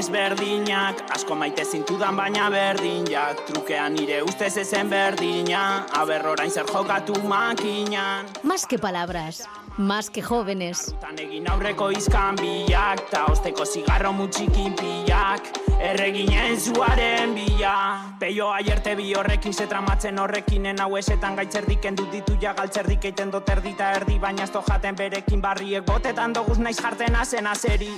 desberdinak Asko maite zintudan baina berdinjak Trukean nire ustez ezen berdina. Aber orain zer jokatu makinan. Más que palabras, más que jóvenes. Tan egin aurreko izkan bilak Ta osteko zigarro mutxikin pilak Erreginen zuaren bila. Peio aierte bi horrekin se tramatzen horrekinen hau esetan gaitzerdik endu ditu ja galtzerdik eiten dut erdi ta erdi. Baina ez jaten berekin barriek botetan doguz naiz jarten azen azeri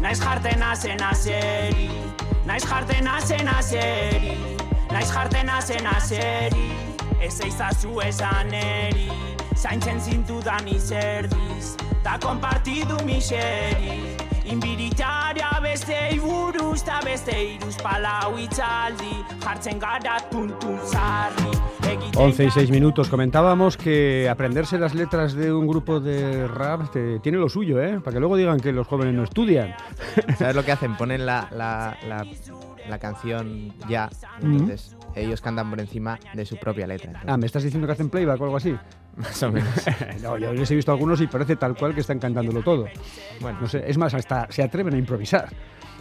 Naiz jarten azen azeri. Naiz jarten azen azeri. Naiz jarten azen azeri. Ez eizazu esan eri. Zaintzen zintudan izerdiz. Ta konpartidu miseri. Inbiritaria beste iburuz Ta beste iruz palau itzaldi. Jartzen gara tuntun zarri 11 y 6 minutos. Comentábamos que aprenderse las letras de un grupo de rap tiene lo suyo, ¿eh? Para que luego digan que los jóvenes no estudian. ¿Sabes lo que hacen? Ponen la, la canción ya, y entonces ellos cantan por encima de su propia letra. entonces, Ah, ¿me estás diciendo que hacen playback o algo así? más o menos. no, yo les he visto algunos y parece tal cual que están cantándolo todo. Bueno, No sé, es más, hasta se atreven a improvisar.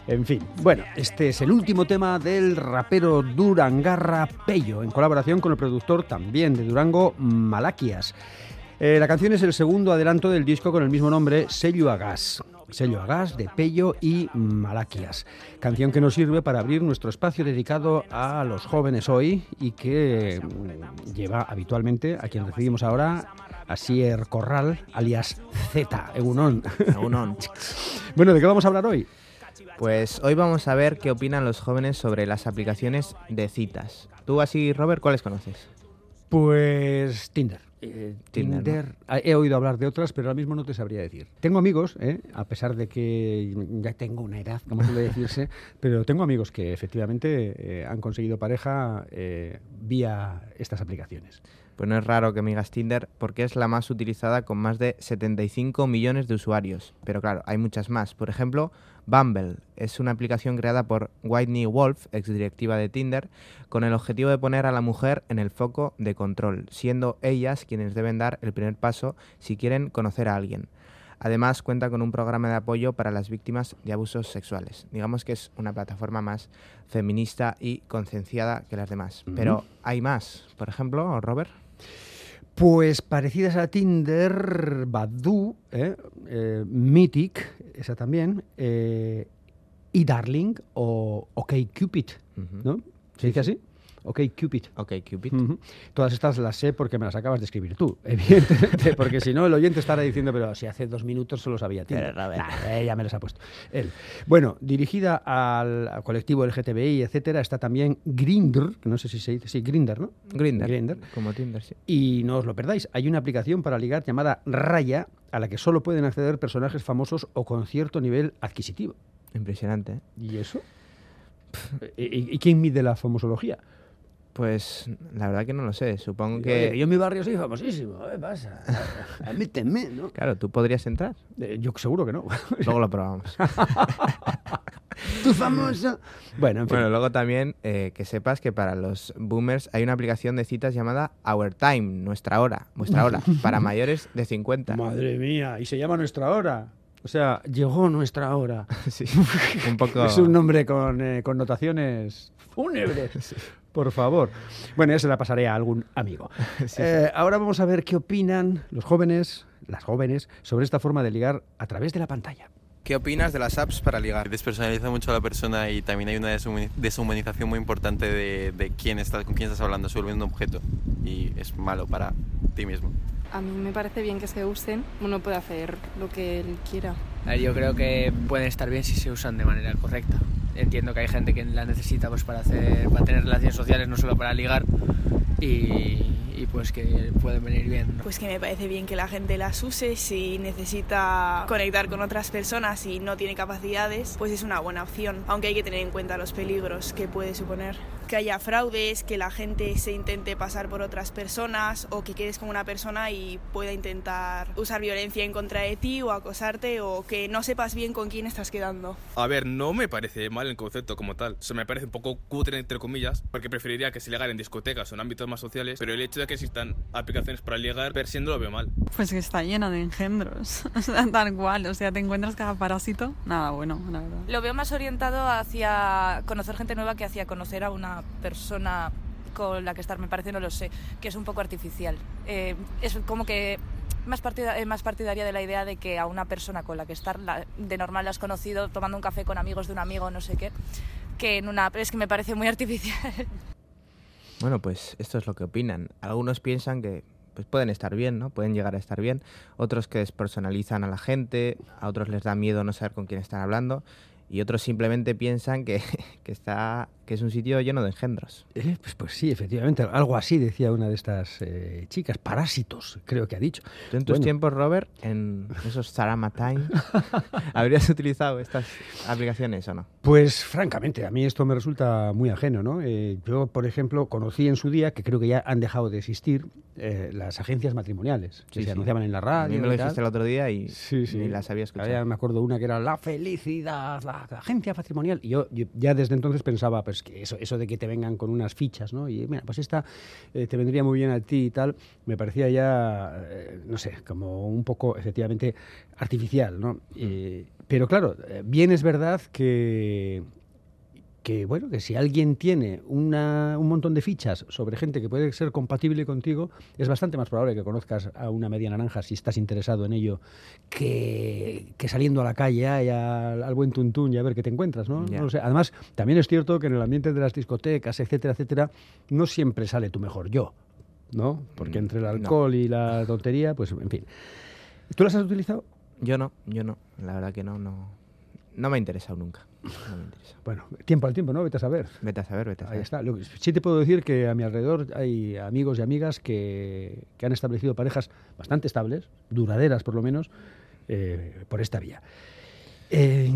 En fin, bueno, este es el último tema del rapero Durangarra Pello, en colaboración con el productor también de Durango, Malaquias. Eh, la canción es el segundo adelanto del disco con el mismo nombre, Sello a Gas. Sello a Gas de Pello y Malaquias. Canción que nos sirve para abrir nuestro espacio dedicado a los jóvenes hoy y que mm, lleva habitualmente a quien recibimos ahora, a Sier Corral, alias Z, Egunon. Egunon. bueno, ¿de qué vamos a hablar hoy? Pues hoy vamos a ver qué opinan los jóvenes sobre las aplicaciones de citas. Tú así, Robert, ¿cuáles conoces? Pues Tinder. Eh, Tinder, Tinder, ah, he oído hablar de otras, pero ahora mismo no te sabría decir. Tengo amigos, ¿eh? a pesar de que ya tengo una edad, como suele decirse, pero tengo amigos que efectivamente eh, han conseguido pareja eh, vía estas aplicaciones. Pues no es raro que me digas Tinder porque es la más utilizada con más de 75 millones de usuarios. Pero claro, hay muchas más. Por ejemplo, Bumble es una aplicación creada por Whitney Wolf, exdirectiva de Tinder, con el objetivo de poner a la mujer en el foco de control, siendo ellas quienes deben dar el primer paso si quieren conocer a alguien. Además, cuenta con un programa de apoyo para las víctimas de abusos sexuales. Digamos que es una plataforma más feminista y concienciada que las demás. Pero hay más. Por ejemplo, Robert. Pues parecidas a Tinder, Badoo, ¿eh? Eh, Mythic, esa también, eh, y Darling o OkCupid, Ujú. ¿no? ¿Se dice así? Ok, Cupid. Ujú. Todas estas las sé porque me las acabas de escribir tú, evidentemente, porque si no el oyente estará diciendo, pero si hace dos minutos solo sabía Tinder. Nah, eh, ya me las ha puesto él. Bueno, dirigida al, al colectivo LGTBI, etcétera, está también Grindr, que no sé si se dice, sí, Grindr, ¿no? Grindr. Grindr. Como Tinder, sí. Y no os lo perdáis, hay una aplicación para ligar llamada Raya, a la que solo pueden acceder personajes famosos o con cierto nivel adquisitivo. Impresionante. ¿eh? ¿Y eso? ¿Y, y quién mide la famosología? Pues la verdad que no lo sé. Supongo que. yo en mi barrio soy famosísimo, ¿qué pasa? Admíteme, ¿no? Claro, tú podrías entrar. Eh, yo seguro que no. Luego lo probamos. Tú famoso. Bueno, en fin. bueno, luego también eh, que sepas que para los boomers hay una aplicación de citas llamada Our Time, nuestra hora, vuestra hora, para mayores de 50. Madre mía, y se llama Nuestra Hora. O sea, llegó nuestra hora. Sí, un poco. Es un nombre con eh, connotaciones fúnebres. Por favor. Bueno, ya se la pasaré a algún amigo. Eh, ahora vamos a ver qué opinan los jóvenes, las jóvenes, sobre esta forma de ligar a través de la pantalla. ¿Qué opinas de las apps para ligar? Despersonaliza mucho a la persona y también hay una deshumani- deshumanización muy importante de, de quién estás, con quién estás hablando, se vuelve un objeto y es malo para ti mismo. A mí me parece bien que se usen. Uno puede hacer lo que él quiera. A ver, yo creo que pueden estar bien si se usan de manera correcta. Entiendo que hay gente que la necesita pues, para, hacer, para tener relaciones sociales, no solo para ligar, y, pues que pueden venir bien. Pues que me parece bien que la gente las use si necesita conectar con otras personas y no tiene capacidades, pues es una buena opción, aunque hay que tener en cuenta los peligros que puede suponer. Que haya fraudes, que la gente se intente pasar por otras personas o que quedes con una persona y pueda intentar usar violencia en contra de ti o acosarte o que no sepas bien con quién estás quedando. A ver, no me parece mal el concepto como tal. Se me parece un poco cutre, entre comillas, porque preferiría que se ligara en discotecas o en ámbitos más sociales, pero el hecho de que existan aplicaciones para ligar, per siendo lo veo mal. Pues que está lleno de engendros, o sea, tal cual, o sea, te encuentras cada parásito, nada bueno, la verdad. Lo veo más orientado hacia conocer gente nueva que hacia conocer a una persona con la que estar, me parece, no lo sé, que es un poco artificial. Eh, es como que más, partida, eh, más partidaria de la idea de que a una persona con la que estar de normal la has conocido tomando un café con amigos de un amigo, no sé qué, que en una... Es que me parece muy artificial. Bueno, pues esto es lo que opinan. Algunos piensan que pues pueden estar bien, ¿no? Pueden llegar a estar bien. Otros que despersonalizan a la gente, a otros les da miedo no saber con quién están hablando y otros simplemente piensan que, que está que es un sitio lleno de engendros. Eh, pues, pues sí, efectivamente, algo así decía una de estas eh, chicas, parásitos, creo que ha dicho. ¿Tú en tus Bueno. tiempos, Robert, en esos Sarama Time, habrías utilizado estas aplicaciones o no? Pues francamente, a mí esto me resulta muy ajeno, ¿no? Eh, yo, por ejemplo, conocí en su día, que creo que ya han dejado de existir, eh, las agencias matrimoniales, que Sí, se sí. anunciaban en la A radio. mí me lo dijiste el otro día y Sí, las había escuchado. Me acuerdo una que era la felicidad, la, agencia patrimonial. Y yo, ya desde entonces pensaba, pues que eso, eso de que te vengan con unas fichas, ¿no? Y mira, pues esta eh, te vendría muy bien a ti y tal, me parecía ya, eh, no sé, como un poco efectivamente artificial, ¿no? Pero claro, eh, bien es verdad que que bueno, que si alguien tiene una, un montón de fichas sobre gente que puede ser compatible contigo, es bastante más probable que conozcas a una media naranja si estás interesado en ello, que, que saliendo a la calle ay, al, al buen tuntún y a ver qué te encuentras, ¿no? No lo sé. Además, también es cierto que en el ambiente de las discotecas, etcétera, etcétera, no siempre sale tu mejor yo, ¿no? Porque Mm, entre el no. alcohol y la tontería, pues en fin. ¿Tú las has utilizado? Yo no, yo no. La verdad que no, no, no me ha interesado nunca. No me interesa. Bueno, tiempo al tiempo, ¿no? Vete a saber. Vete a saber, vete a Ahí saber. está. Lo que- sí te puedo decir que a mi alrededor hay amigos y amigas que, que han establecido parejas bastante estables, duraderas por lo menos, eh, por esta vía. Eh,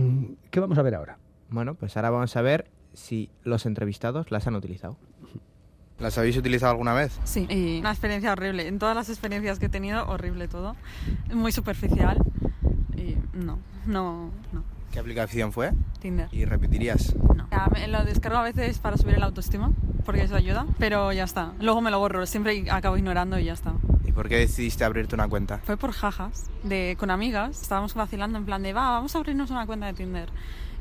¿Qué vamos a ver ahora? Bueno, pues ahora vamos a ver si los entrevistados las han utilizado. ¿Las habéis utilizado alguna vez? Sí, y una experiencia horrible. En todas las experiencias que he tenido, horrible todo. Muy superficial. Y no, no, no. ¿Qué aplicación fue? Tinder. ¿Y repetirías? Ya, me lo descargo a veces para subir el autoestima, porque eso ayuda, pero ya está. Luego me lo borro, siempre acabo ignorando y ya está. ¿Y por qué decidiste abrirte una cuenta? Fue por jajas, de, con amigas. Estábamos vacilando en plan de, va, vamos a abrirnos una cuenta de Tinder.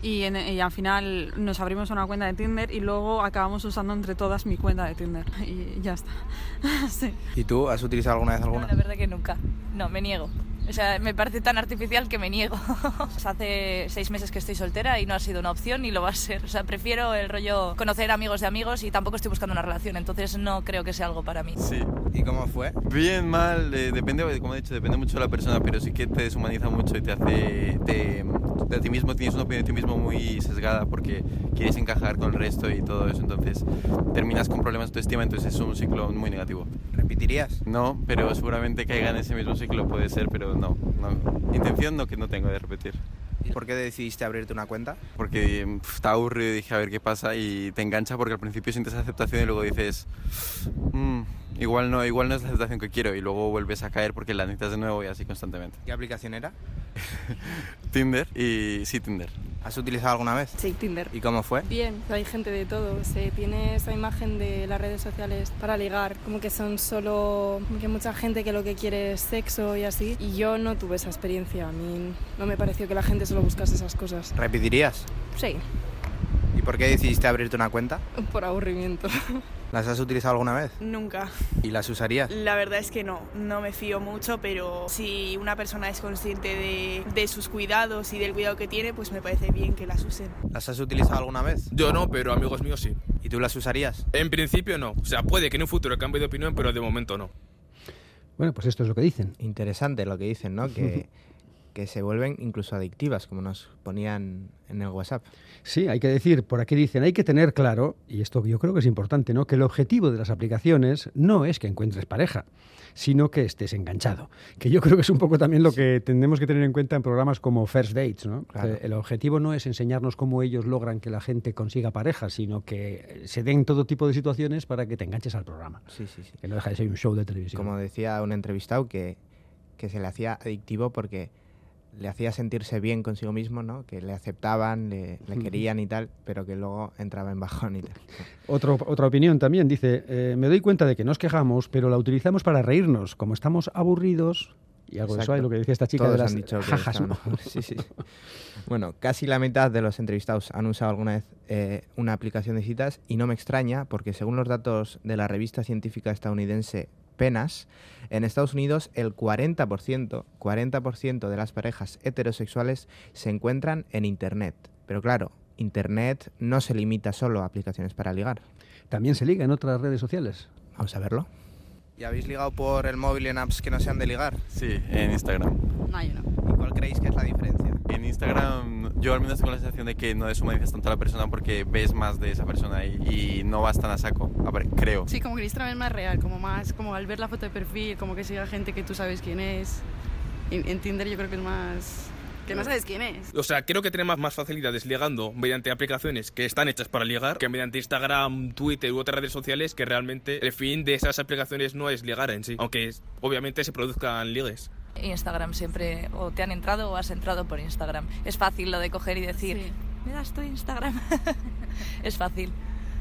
Y, en- y al final nos abrimos una cuenta de Tinder y luego acabamos usando entre todas mi cuenta de Tinder. Y ya está. sí. ¿Y tú has utilizado alguna vez No, alguna? la verdad que nunca. No, me niego. O sea, me parece tan artificial que me niego. Hace seis meses que estoy soltera y no ha sido una opción ni lo va a ser. O sea, prefiero el rollo conocer amigos de amigos y tampoco estoy buscando una relación, entonces no creo que sea algo para mí. Sí. ¿Y cómo fue? Bien, mal, eh, depende, como he dicho, depende mucho de la persona, pero sí que te deshumaniza mucho y te hace, te, de ti mismo, tienes una opinión de ti mismo muy sesgada porque quieres encajar con el resto y todo eso, entonces terminas con problemas de autoestima, entonces es un ciclo muy negativo. ¿Repetirías? No, pero seguramente caiga en ese mismo ciclo, puede ser, pero no, no. Intención no que no tengo de repetir. ¿Y por qué decidiste abrirte una cuenta? Porque pf, estaba aburrido y dije a ver qué pasa y te engancha porque al principio sientes aceptación y luego dices, "Mm, igual no, igual no es la aceptación que quiero y luego vuelves a caer porque la necesitas de nuevo y así constantemente. ¿Qué aplicación era? Tinder y sí, Tinder. ¿Has utilizado alguna vez? Sí, Tinder. ¿Y cómo fue? Bien, hay gente de todo. Se tiene esa imagen de las redes sociales para ligar, como que son solo, como que mucha gente que lo que quiere es sexo y así. Y yo no tuve esa experiencia. A mí no me pareció que la gente solo buscase esas cosas. ¿Repetirías? Sí, ¿Y por qué decidiste abrirte una cuenta? por aburrimiento. ¿Las has utilizado alguna vez? Nunca. ¿Y las usarías? La verdad es que no, no me fío mucho, pero si una persona es consciente de, de sus cuidados y del cuidado que tiene, pues me parece bien que las usen. ¿Las has utilizado alguna vez? Yo no, pero amigos míos sí. ¿Y tú las usarías? En principio no. O sea, puede que en un futuro cambie de opinión, pero de momento no. Bueno, pues esto es lo que dicen. Interesante lo que dicen, ¿no? Que que se vuelven incluso adictivas, como nos ponían en el WhatsApp. Sí, hay que decir, por aquí dicen, hay que tener claro, y esto yo creo que es importante, ¿no? Que el objetivo de las aplicaciones no es que encuentres pareja, sino que estés enganchado. Que yo creo que es un poco también lo que tenemos que tener en cuenta en programas como First Dates, ¿no? Claro. Que El objetivo no es enseñarnos cómo ellos logran que la gente consiga pareja, sino que se den todo tipo de situaciones para que te enganches al programa. Sí, sí, sí. Que no deja de ser un show de televisión. Como decía un entrevistado, que, que se le hacía adictivo porque le hacía sentirse bien consigo mismo, ¿no? Que le aceptaban, le, querían y tal, pero que luego entraba en bajón y tal. Otro- otra opinión también dice, eh, me doy cuenta de que nos quejamos, pero la utilizamos para reírnos. Como estamos aburridos, y algo de eso hay, lo que decía esta chica Todos de las han dicho que jajas, ¿no? Sí, sí. Bueno, casi la mitad de los entrevistados han usado alguna vez eh, una aplicación de citas y no me extraña porque según los datos de la revista científica estadounidense PENAS, en Estados Unidos el 40%, 40% de las parejas heterosexuales se encuentran en Internet. Pero claro, Internet no se limita solo a aplicaciones para ligar. También se liga en otras redes sociales. Vamos a verlo. ¿Y habéis ligado por el móvil en apps que no sean de ligar? Sí, en Instagram. No, yo no. ¿Y cuál creéis que es la diferencia? En Instagram yo al menos tengo la sensación de que no deshumanizas tanto a la persona porque ves más de esa persona y, y no vas tan a saco, a ver, creo. Sí, como que Instagram es más real, como más, como al ver la foto de perfil, como que siga gente que tú sabes quién es. En, en Tinder yo creo que es más... que no sabes quién es. O sea, creo que tenemos más facilidades ligando mediante aplicaciones que están hechas para ligar que mediante Instagram, Twitter u otras redes sociales que realmente el fin de esas aplicaciones no es ligar en sí, aunque obviamente se produzcan ligues. Instagram siempre, o te han entrado o has entrado por Instagram. Es fácil lo de coger y decir, Sí. me das tu Instagram. es fácil.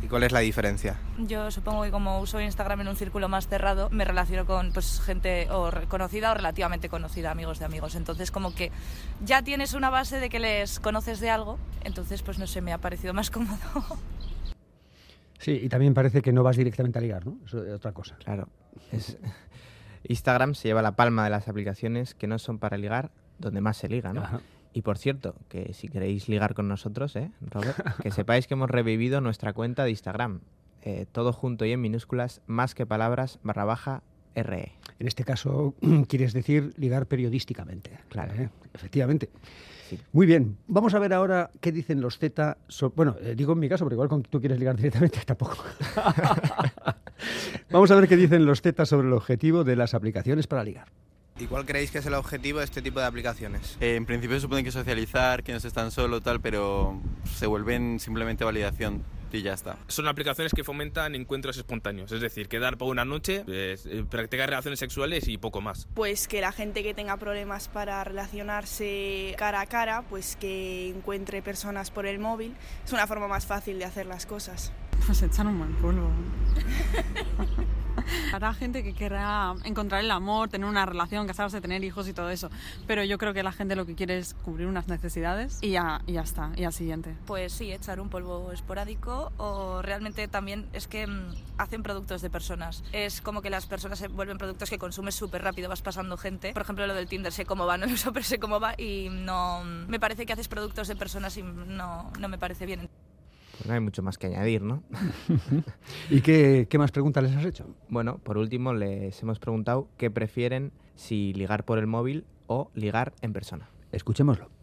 ¿Y cuál es la diferencia? Yo supongo que como uso Instagram en un círculo más cerrado, me relaciono con pues, gente o conocida o relativamente conocida, amigos de amigos. Entonces como que ya tienes una base de que les conoces de algo, entonces pues no sé, me ha parecido más cómodo. Sí, y también parece que no vas directamente a ligar, ¿no? Eso es otra cosa. Claro. es- Instagram se lleva la palma de las aplicaciones que no son para ligar, donde más se liga, ¿no? Ajá. Y por cierto, que si queréis ligar con nosotros, ¿eh, Robert? que sepáis que hemos revivido nuestra cuenta de Instagram. Eh, todo junto y en minúsculas, más que palabras, barra baja. RE. En este caso, quieres decir ligar periodísticamente. Claro. ¿eh? Efectivamente. Sí. Muy bien, vamos a ver ahora qué dicen los Z. so- bueno, eh, digo en mi caso, pero igual con tú quieres ligar directamente, tampoco. vamos a ver qué dicen los Z sobre el objetivo de las aplicaciones para ligar. ¿Y cuál creéis que es el objetivo de este tipo de aplicaciones? Eh, en principio se supone que socializar, que no se están solo, tal, pero se vuelven simplemente validación y ya está. Son aplicaciones que fomentan encuentros espontáneos, es decir, quedar por una noche, pues, eh, practicar relaciones sexuales y poco más. Pues que la gente que tenga problemas para relacionarse cara a cara, pues que encuentre personas por el móvil. Es una forma más fácil de hacer las cosas. Pues echan un buen polvo. Habrá gente que querrá encontrar el amor, tener una relación, casarse, tener hijos y todo eso. Pero yo creo que la gente lo que quiere es cubrir unas necesidades y ya, y ya está. Y al siguiente. Pues sí, echar un polvo esporádico o realmente también es que mm, hacen productos de personas. Es como que las personas se vuelven productos que consumes súper rápido, vas pasando gente. Por ejemplo, lo del Tinder, sé cómo va, no lo uso, pero sé cómo va y no... Me parece que haces productos de personas y no, no me parece bien. Pues no hay mucho más que añadir, ¿no? ¿Y qué, qué más preguntas les has hecho? Bueno, por último les hemos preguntado qué prefieren si ligar por el móvil o ligar en persona. Escuchémoslo.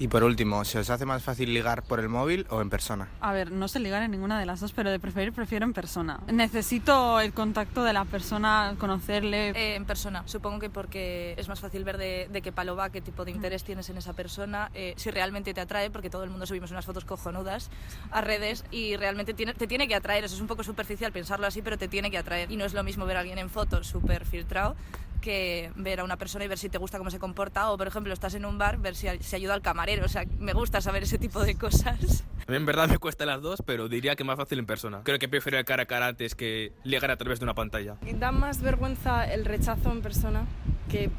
Y por último, ¿se os hace más fácil ligar por el móvil o en persona? A ver, no sé ligar en ninguna de las dos, pero de preferir prefiero en persona. Necesito el contacto de la persona, conocerle. Eh, en persona, supongo que porque es más fácil ver de, de qué palo va, qué tipo de interés tienes en esa persona, eh, si realmente te atrae, porque todo el mundo subimos unas fotos cojonudas a redes y realmente tiene- te tiene que atraer. Eso es un poco superficial pensarlo así, pero te tiene que atraer. Y no es lo mismo ver a alguien en fotos súper filtrado que ver a una persona y ver si te gusta cómo se comporta o por ejemplo estás en un bar ver si, si ayuda al camarero o sea me gusta saber ese tipo de cosas A mí en verdad me cuesta las dos, pero diría que más fácil en persona. Creo que prefiero el cara a cara antes que ligar a través de una pantalla. Da más vergüenza el rechazo en persona que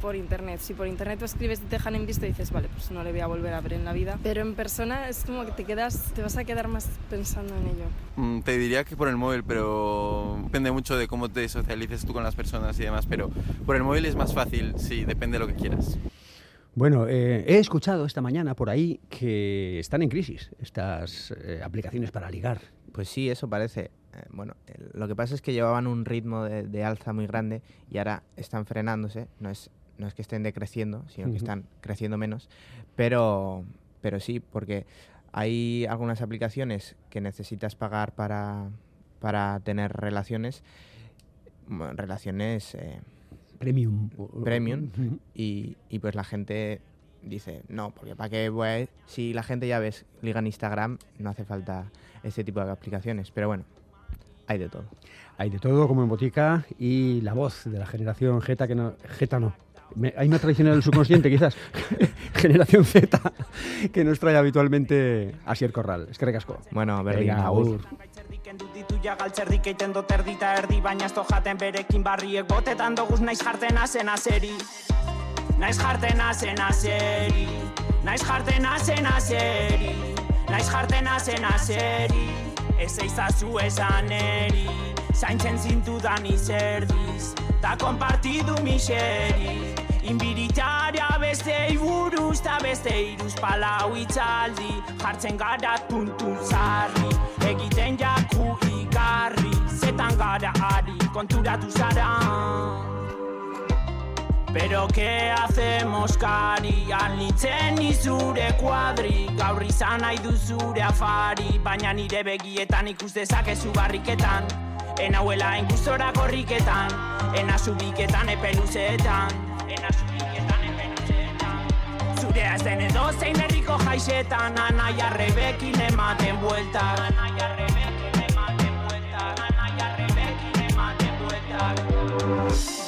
por internet. Si por internet tú escribes y te dejan en visto, dices, vale, pues no le voy a volver a ver en la vida. Pero en persona es como que te quedas, te vas a quedar más pensando en ello. Mm, Te diría que por el móvil, pero depende mucho de cómo te socialices tú con las personas y demás, pero por el móvil es más fácil, sí, depende de lo que quieras. Bueno, eh, he escuchado esta mañana por ahí que están en crisis estas eh, aplicaciones para ligar. Pues sí, eso parece. Eh, bueno, lo que pasa es que llevaban un ritmo de, de alza muy grande y ahora están frenándose. No es no es que estén decreciendo, sino que están creciendo menos, pero, pero sí, porque hay algunas aplicaciones que necesitas pagar para, para tener relaciones, bueno, relaciones eh, Premium. premium, y, y pues la gente dice, no, porque para qué voy a- Si la gente ya ves, liga en Instagram, no hace falta este tipo de aplicaciones, pero bueno, hay de todo. Hay de todo, como en botica, y la voz de la generación Z, que no. Jeta no. Me- hay una tradición en el subconsciente, quizás. generación Z, que nos trae habitualmente Asier Corral. Es que recasco. Bueno, Venga, agur. agur. Kendu ditu ja galtzerdik eiten dut erdita erdi Baina ez do jaten berekin barriek botetan doguz naiz jarten azen azeri Naiz jarten azen azeri Naiz jarten azen azeri Naiz jarten azen azeri Ez eizazu esan eri Zaintzen zintudan izerdiz Ta kompartidu miseri Inbiritaria beste buruz Ta beste iruz palau itzaldi. Jartzen gara tuntun zarri Egiten jaku igarri. Zetan gara ari konturatu zara. Pero ¿qué hacemos, Kari? Alnitzen izure kuadri. Gaur izan nahi du zure afari. Baina nire begietan ikus dezakezu barriketan. Enauela ingustora korriketan Ena zubiketan epeluzeetan Ena zubiketan epeluzeetan Zurea ez den edo zein herriko jaixetan Anaia rebekin ematen bueltak Anaia rebekin ematen bueltak Anaia rebekin ematen bueltak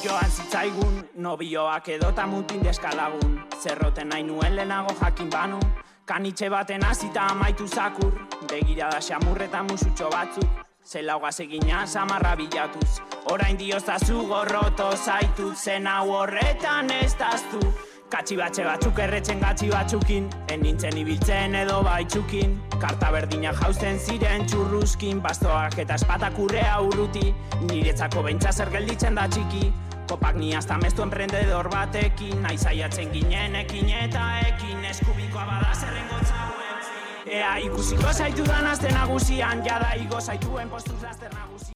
Joan zitzaigun, nobioak edota mutin deskalagun. Zerroten nahi nuen lehenago jakin banu. Kanitxe baten hasita amaitu zakur. Begirada xamurreta musutxo batzuk Zelauga egina samarra bilatuz Orain dioztazu gorroto zaitut. Zen hau horretan ez daztu. Katxi batxe batzuk erretzen gatxi batzukin. En nintzen ibiltzen edo baitzukin. Karta berdina jausten ziren txurruskin. Bastoak eta espatak urrea urruti. Niretzako bentsa zer gelditzen da txiki. Kopak ni hasta mestu emprendedor batekin. Naiz aiatzen ginen ekin eta ekin. Eskubikoa bada zerrengo Ea ikusiko zaitu dan azte nagusian Jada igo zaituen postuz laster nagusian